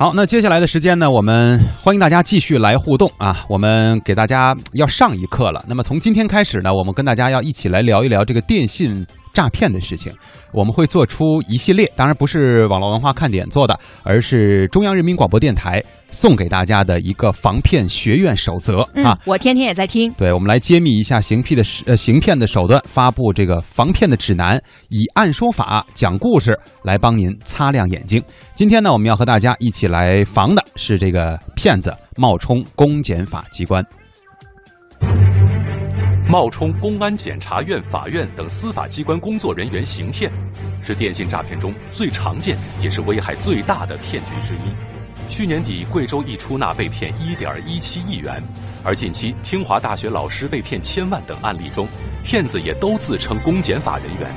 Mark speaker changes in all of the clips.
Speaker 1: 好，那接下来的时间呢，我们欢迎大家继续来互动啊！我们给大家要上一课了。那么从今天开始呢，我们跟大家要一起来聊一聊这个电信诈骗的事情。我们会做出一系列，当然不是网络文化看点做的，而是中央人民广播电台送给大家的一个防骗学院守则啊！
Speaker 2: 我天天也在听。
Speaker 1: 对，我们来揭秘一下行骗的呃行骗的手段，发布这个防骗的指南，以案说法讲故事来帮您擦亮眼睛。今天呢，我们要和大家一起来防的是这个骗子冒充公检法机关。
Speaker 3: 冒充公安、检察院、法院等司法机关工作人员行骗，是电信诈骗中最常见也是危害最大的骗局之一。去年底，贵州一出纳被骗一点一七亿元，而近期清华大学老师被骗千万等案例中，骗子也都自称公检法人员。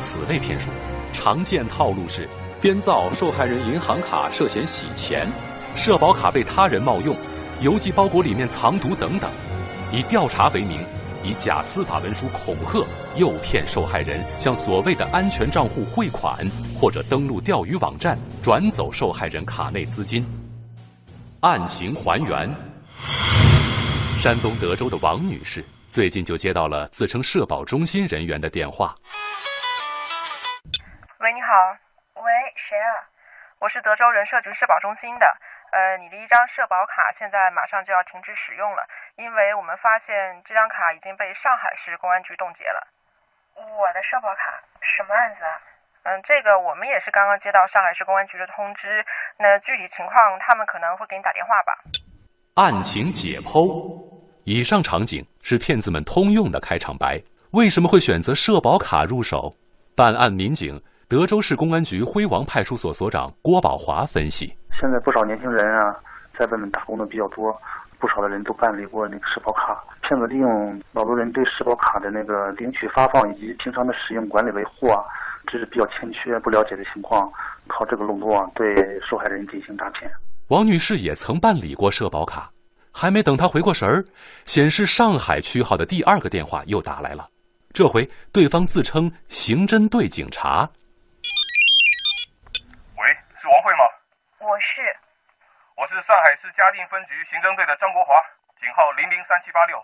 Speaker 3: 此类骗术，常见套路是编造受害人银行卡涉嫌洗钱，社保卡被他人冒用，邮寄包裹里面藏毒等等，以调查为名。以假司法文书恐吓、诱骗受害人向所谓的安全账户汇款，或者登录钓鱼网站转走受害人卡内资金。案情还原：山东德州的王女士最近就接到了自称社保中心人员的电话。
Speaker 4: 喂，你好，喂，谁啊？我是德州人社局社保中心的。呃，你的一张社保卡现在马上就要停止使用了，因为我们发现这张卡已经被上海市公安局冻结了。我的社保卡什么案子啊？嗯，这个我们也是刚刚接到上海市公安局的通知，那具体情况他们可能会给你打电话吧。
Speaker 3: 案情解剖，以上场景是骗子们通用的开场白。为什么会选择社保卡入手？办案民警，德州市公安局辉王派出所所长郭宝华分析。
Speaker 5: 现在不少年轻人啊，在外面打工的比较多，不少的人都办理过那个社保卡。骗子利用老多人对社保卡的那个领取、发放以及平常的使用、管理、维护啊，这是比较欠缺、不了解的情况，靠这个笼络啊，对受害人进行诈骗。
Speaker 3: 王女士也曾办理过社保卡，还没等她回过神儿，显示上海区号的第二个电话又打来了。这回对方自称刑侦队警察。
Speaker 4: 我是
Speaker 6: 上海市嘉定分局刑侦队的张国华，警号零零三七八六。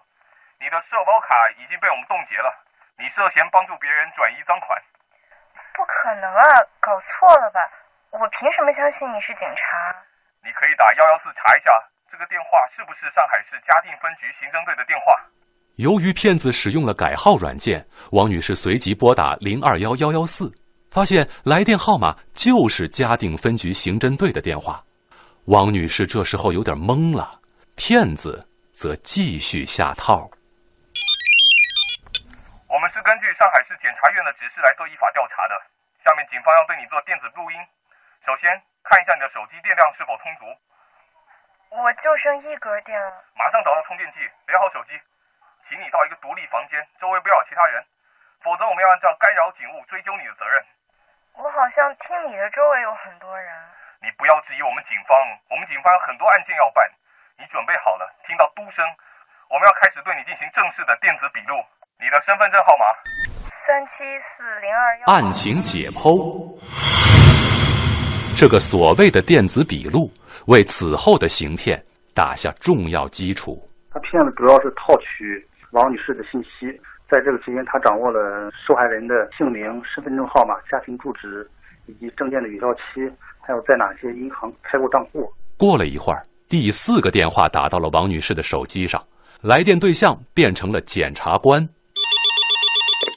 Speaker 6: 你的社保卡已经被我们冻结了，你涉嫌帮助别人转移赃款。
Speaker 4: 不可能啊，搞错了吧？我凭什么相信你是警察？
Speaker 6: 你可以打幺幺四查一下，这个电话是不是上海市嘉定分局刑侦队的电话？
Speaker 3: 由于骗子使用了改号软件，王女士随即拨打零二幺幺幺四。发现来电号码就是嘉定分局刑侦队的电话，王女士这时候有点懵了，骗子则继续下套。
Speaker 6: 我们是根据上海市检察院的指示来做依法调查的，下面警方要对你做电子录音。首先看一下你的手机电量是否充足。
Speaker 4: 我就剩一格电了。
Speaker 6: 马上找到充电器，连好手机，请你到一个独立房间，周围不要有其他人，否则我们要按照干扰警务追究你的责任。
Speaker 4: 我好像听你的周围有很多人。
Speaker 6: 你不要质疑我们警方，我们警方有很多案件要办。你准备好了？听到嘟声，我们要开始对你进行正式的电子笔录。你的身份证号码？
Speaker 4: 三七四零二幺。
Speaker 3: 案情解剖，这个所谓的电子笔录，为此后的行骗打下重要基础。
Speaker 5: 他骗子主要是套取王女士的信息。在这个期间，他掌握了受害人的姓名、身份证号码、家庭住址以及证件的有效期，还有在哪些银行开过账户。
Speaker 3: 过了一会儿，第四个电话打到了王女士的手机上，来电对象变成了检察官。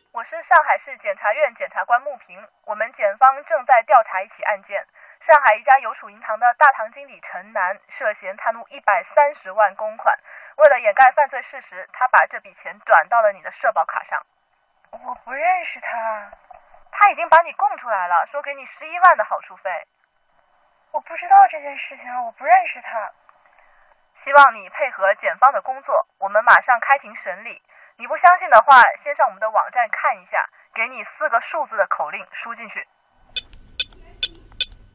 Speaker 4: 我是上海市检察院检察官穆平，我们检方正在调查一起案件。上海一家邮储银行的大堂经理陈楠涉嫌贪污一百三十万公款，为了掩盖犯罪事实，他把这笔钱转到了你的社保卡上。我不认识他，他已经把你供出来了，说给你十一万的好处费。我不知道这件事情，我不认识他。希望你配合检方的工作，我们马上开庭审理。你不相信的话，先上我们的网站看一下，给你四个数字的口令输进去。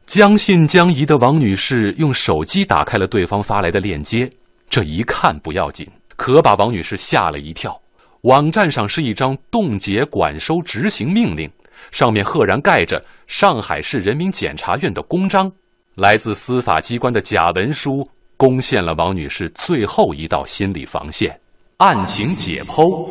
Speaker 3: 将信将疑的王女士用手机打开了对方发来的链接，这一看不要紧，可把王女士吓了一跳。网站上是一张冻结管收执行命令，上面赫然盖着上海市人民检察院的公章。来自司法机关的假文书攻陷了王女士最后一道心理防线，案情解剖。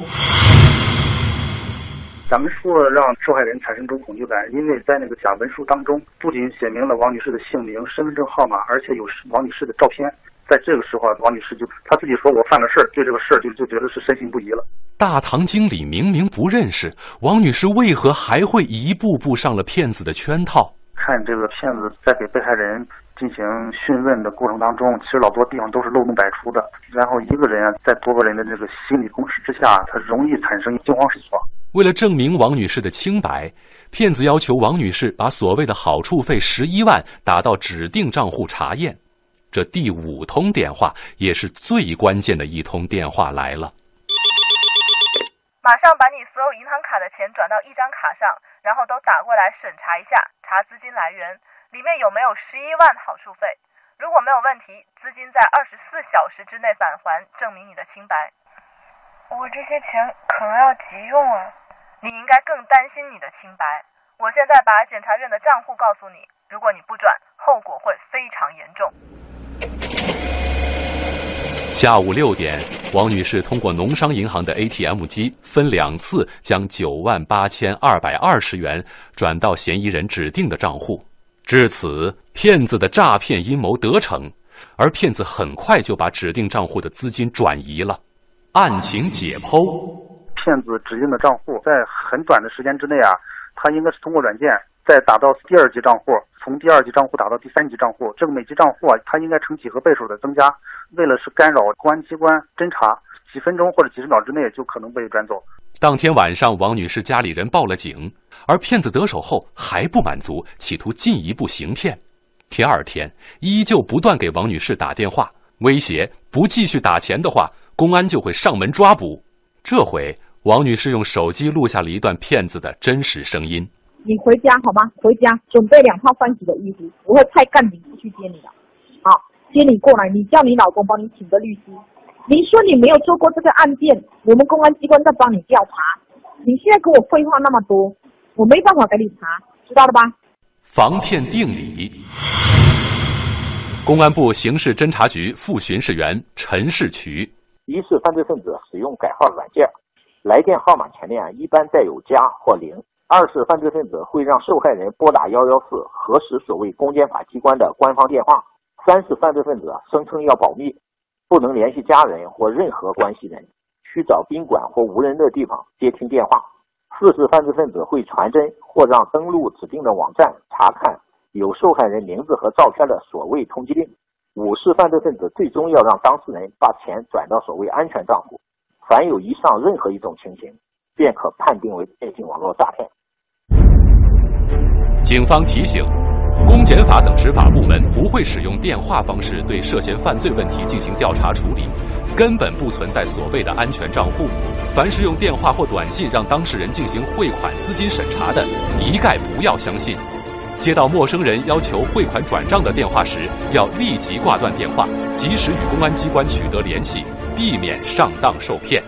Speaker 5: 假文书让受害人产生一种恐惧感，因为在那个假文书当中，不仅写明了王女士的姓名、身份证号码，而且有王女士的照片。在这个时候，王女士就她自己说：“我犯了事儿，对这个事儿就就觉得是深信不疑了。”
Speaker 3: 大堂经理明明不认识王女士，为何还会一步步上了骗子的圈套？
Speaker 5: 看这个骗子在给被害人进行讯问的过程当中，其实老多地方都是漏洞百出的。然后一个人啊，在多个人的这个心理攻势之下，他容易产生惊慌失措。
Speaker 3: 为了证明王女士的清白，骗子要求王女士把所谓的好处费十一万打到指定账户查验。这第五通电话也是最关键的一通电话来了。
Speaker 4: 马上把你所有银行卡的钱转到一张卡上，然后都打过来审查一下，查资金来源，里面有没有十一万好处费。如果没有问题，资金在二十四小时之内返还，证明你的清白。我这些钱可能要急用啊！你应该更担心你的清白。我现在把检察院的账户告诉你，如果你不转，后果会非常严重。
Speaker 3: 下午六点，王女士通过农商银行的 ATM 机分两次将九万八千二百二十元转到嫌疑人指定的账户。至此，骗子的诈骗阴谋得逞，而骗子很快就把指定账户的资金转移了。案情解剖：
Speaker 5: 骗子指定的账户在很短的时间之内啊，他应该是通过软件再打到第二级账户，从第二级账户打到第三级账户。这个每级账户啊，它应该成几何倍数的增加。为了是干扰公安机关侦查，几分钟或者几十秒之内就可能被转走。
Speaker 3: 当天晚上，王女士家里人报了警，而骗子得手后还不满足，企图进一步行骗。第二天，依旧不断给王女士打电话，威胁不继续打钱的话。公安就会上门抓捕。这回，王女士用手机录下了一段骗子的真实声音：“
Speaker 2: 你回家好吗？回家准备两套换洗的衣服，我会派干警去接你的。好，接你过来，你叫你老公帮你请个律师。你说你没有做过这个案件，我们公安机关在帮你调查。你现在跟我废话那么多，我没办法给你查，知道了吧？”
Speaker 3: 防骗定理。公安部刑事侦查局副巡视员陈世渠。
Speaker 7: 疑似犯罪分子使用改号软件，来电号码前面一般带有加或零；二是犯罪分子会让受害人拨打幺幺四核实所谓公检法机关的官方电话；三是犯罪分子声称要保密，不能联系家人或任何关系人，需找宾馆或无人的地方接听电话；四是犯罪分子会传真或让登录指定的网站查看有受害人名字和照片的所谓通缉令。五是犯罪分子最终要让当事人把钱转到所谓安全账户，凡有以上任何一种情形，便可判定为电信网络诈骗。
Speaker 3: 警方提醒，公检法等执法部门不会使用电话方式对涉嫌犯罪问题进行调查处理，根本不存在所谓的安全账户。凡是用电话或短信让当事人进行汇款、资金审查的，一概不要相信。接到陌生人要求汇款转账的电话时，要立即挂断电话，及时与公安机关取得联系，避免上当受骗。